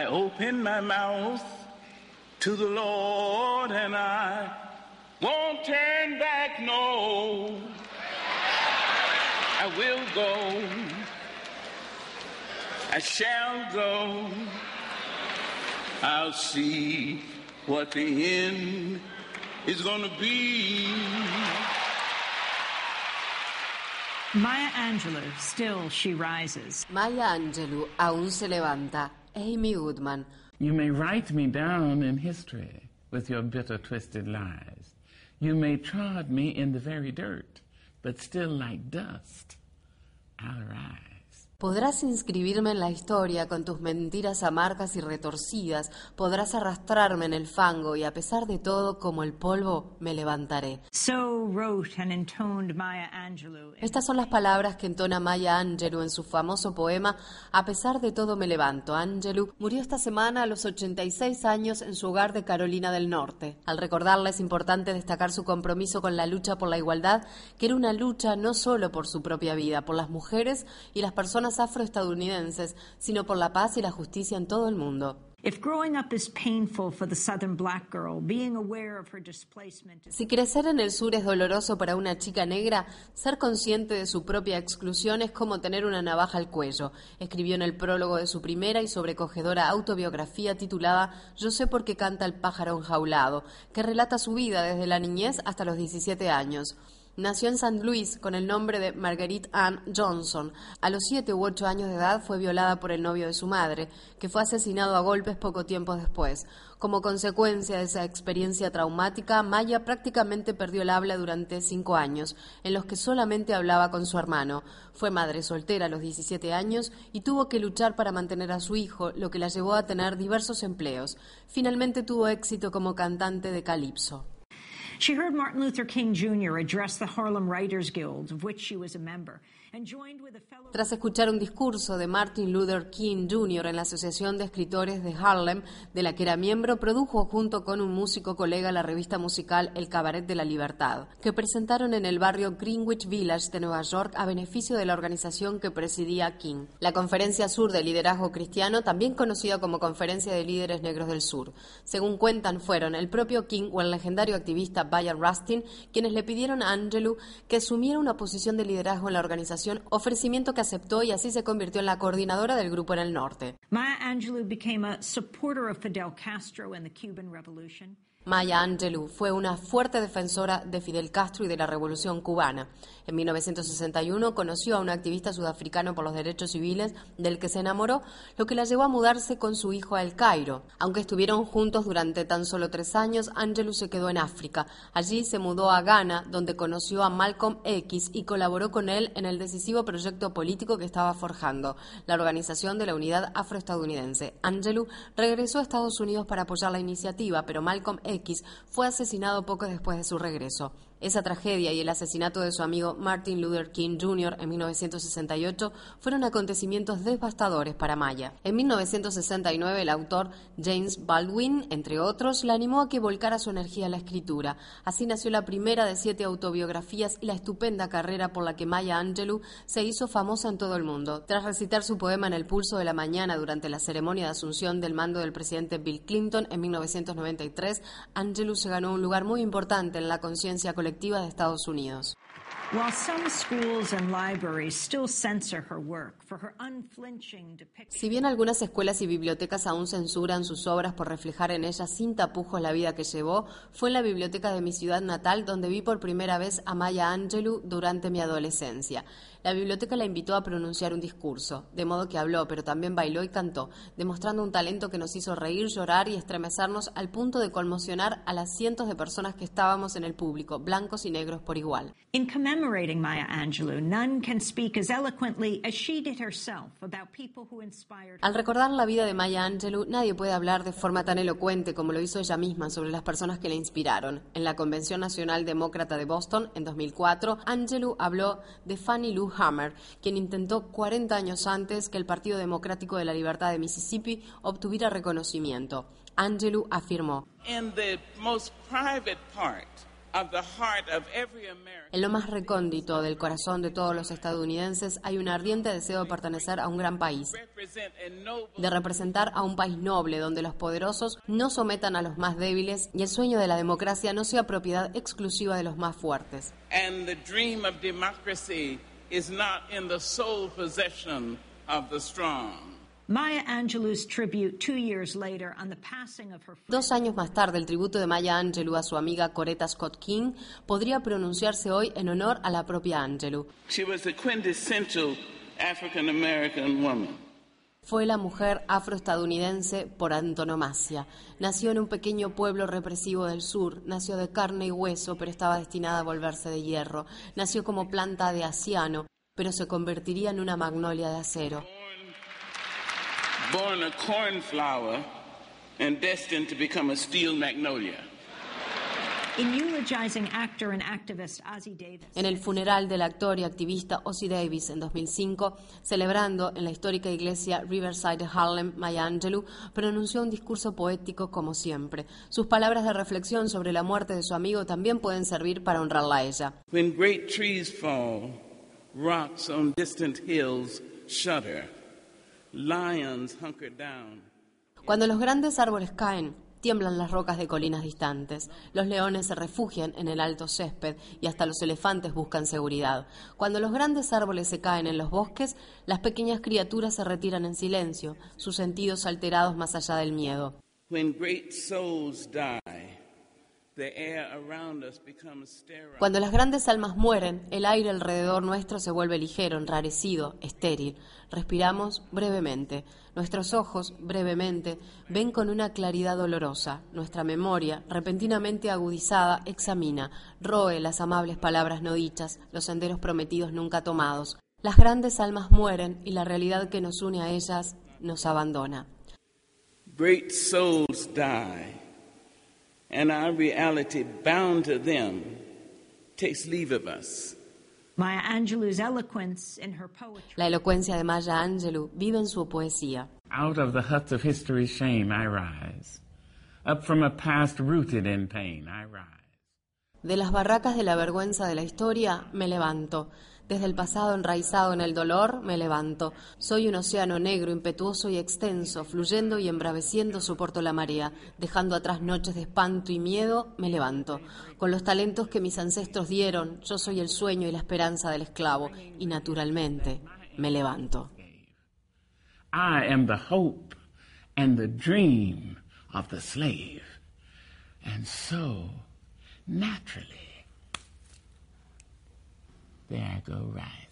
I open my mouth to the Lord and I won't turn back, no. I will go. I shall go. I'll see what the end is going to be. Maya Angelou, still she rises. Maya Angelou aún se levanta. Amy Goodman. You may write me down in history with your bitter, twisted lies. You may trod me in the very dirt, but still like dust, I'll rise. Podrás inscribirme en la historia con tus mentiras amargas y retorcidas, podrás arrastrarme en el fango y a pesar de todo, como el polvo, me levantaré. Estas son las palabras que entona Maya Angelou en su famoso poema A pesar de todo me levanto. Angelou murió esta semana a los 86 años en su hogar de Carolina del Norte. Al recordarla es importante destacar su compromiso con la lucha por la igualdad, que era una lucha no solo por su propia vida, por las mujeres y las personas afroestadounidenses, sino por la paz y la justicia en todo el mundo. Si crecer en el sur es doloroso para una chica negra, ser consciente de su propia exclusión es como tener una navaja al cuello, escribió en el prólogo de su primera y sobrecogedora autobiografía titulada Yo sé por qué canta el pájaro enjaulado, que relata su vida desde la niñez hasta los 17 años. Nació en St. Louis con el nombre de Marguerite Ann Johnson. A los siete u ocho años de edad fue violada por el novio de su madre, que fue asesinado a golpes poco tiempo después. Como consecuencia de esa experiencia traumática, Maya prácticamente perdió el habla durante cinco años, en los que solamente hablaba con su hermano. Fue madre soltera a los 17 años y tuvo que luchar para mantener a su hijo, lo que la llevó a tener diversos empleos. Finalmente tuvo éxito como cantante de calipso. She heard Martin Luther King Jr. address the Harlem Writers Guild, of which she was a member. Tras escuchar un discurso de Martin Luther King Jr. en la Asociación de Escritores de Harlem, de la que era miembro, produjo junto con un músico colega la revista musical El Cabaret de la Libertad, que presentaron en el barrio Greenwich Village de Nueva York a beneficio de la organización que presidía King. La Conferencia Sur de Liderazgo Cristiano, también conocida como Conferencia de Líderes Negros del Sur. Según cuentan, fueron el propio King o el legendario activista Bayard Rustin quienes le pidieron a Angelou que asumiera una posición de liderazgo en la organización ofrecimiento que aceptó y así se convirtió en la coordinadora del grupo en el norte. Maya Angelou became a supporter of Fidel Castro and the Cuban Revolution. Maya Angelou fue una fuerte defensora de Fidel Castro y de la Revolución cubana. En 1961 conoció a un activista sudafricano por los derechos civiles del que se enamoró, lo que la llevó a mudarse con su hijo a El Cairo. Aunque estuvieron juntos durante tan solo tres años, Angelou se quedó en África. Allí se mudó a Ghana, donde conoció a Malcolm X y colaboró con él en el decisivo proyecto político que estaba forjando, la Organización de la Unidad Afroestadounidense. Angelou regresó a Estados Unidos para apoyar la iniciativa, pero Malcolm X fue asesinado poco después de su regreso. Esa tragedia y el asesinato de su amigo Martin Luther King Jr. en 1968 fueron acontecimientos devastadores para Maya. En 1969 el autor James Baldwin, entre otros, la animó a que volcara su energía a la escritura. Así nació la primera de siete autobiografías y la estupenda carrera por la que Maya Angelou se hizo famosa en todo el mundo. Tras recitar su poema en el pulso de la mañana durante la ceremonia de asunción del mando del presidente Bill Clinton en 1993, Angelou se ganó un lugar muy importante en la conciencia colectiva de Estados Unidos. Si bien algunas escuelas y bibliotecas aún censuran sus obras por reflejar en ellas sin tapujos la vida que llevó, fue en la biblioteca de mi ciudad natal donde vi por primera vez a Maya Angelou durante mi adolescencia. La biblioteca la invitó a pronunciar un discurso, de modo que habló, pero también bailó y cantó, demostrando un talento que nos hizo reír, llorar y estremecernos al punto de conmocionar a las cientos de personas que estábamos en el público, blancos y negros por igual. Al recordar la vida de Maya Angelou, nadie puede hablar de forma tan elocuente como lo hizo ella misma sobre las personas que la inspiraron. En la Convención Nacional Demócrata de Boston, en 2004, Angelou habló de Fannie Lou Hammer, quien intentó 40 años antes que el Partido Democrático de la Libertad de Mississippi obtuviera reconocimiento. Angelou afirmó: the En lo más recóndito del corazón de todos los estadounidenses hay un ardiente deseo de pertenecer a un gran país, de representar a un país noble donde los poderosos no sometan a los más débiles y el sueño de la democracia no sea propiedad exclusiva de los más fuertes. Maya Angelou's tribute two years later on the passing of her Dos años más tarde, el tributo de Maya Angelou a su amiga Coretta Scott King podría pronunciarse hoy en honor a la propia Angelou. She was the quintessential African American woman. Fue la mujer afroestadounidense por antonomasia. Nació en un pequeño pueblo represivo del sur, nació de carne y hueso, pero estaba destinada a volverse de hierro. Nació como planta de aciano, pero se convertiría en una magnolia de acero born a cornflower and destined to become a steel magnolia. En el funeral del actor y activista Ozzy Davis en 2005, celebrando en la histórica iglesia Riverside de Harlem, Maya Angelou pronunció un discurso poético como siempre. Sus palabras de reflexión sobre la muerte de su amigo también pueden servir para honrarla a ella. When great trees fall, rocks on distant hills shudder. Cuando los grandes árboles caen, tiemblan las rocas de colinas distantes, los leones se refugian en el alto césped y hasta los elefantes buscan seguridad. Cuando los grandes árboles se caen en los bosques, las pequeñas criaturas se retiran en silencio, sus sentidos alterados más allá del miedo. Cuando las grandes almas mueren, el aire alrededor nuestro se vuelve ligero, enrarecido, estéril. Respiramos brevemente. Nuestros ojos, brevemente, ven con una claridad dolorosa. Nuestra memoria, repentinamente agudizada, examina, roe las amables palabras no dichas, los senderos prometidos nunca tomados. Las grandes almas mueren y la realidad que nos une a ellas nos abandona. Great souls die and our reality bound to them takes leave of us. Maya Angelou's eloquence in her poetry. La elocuencia de Maya Angelou vive en su poesía. Out of the huts of history's shame I rise. Up from a past rooted in pain I rise. De las barracas de la vergüenza de la historia me levanto. Desde el pasado enraizado en el dolor me levanto. Soy un océano negro, impetuoso y extenso, fluyendo y embraveciendo soporto la marea. Dejando atrás noches de espanto y miedo, me levanto. Con los talentos que mis ancestros dieron, yo soy el sueño y la esperanza del esclavo. Y naturalmente, me levanto. I am the hope and the dream of the slave. And so, naturally, there I go right.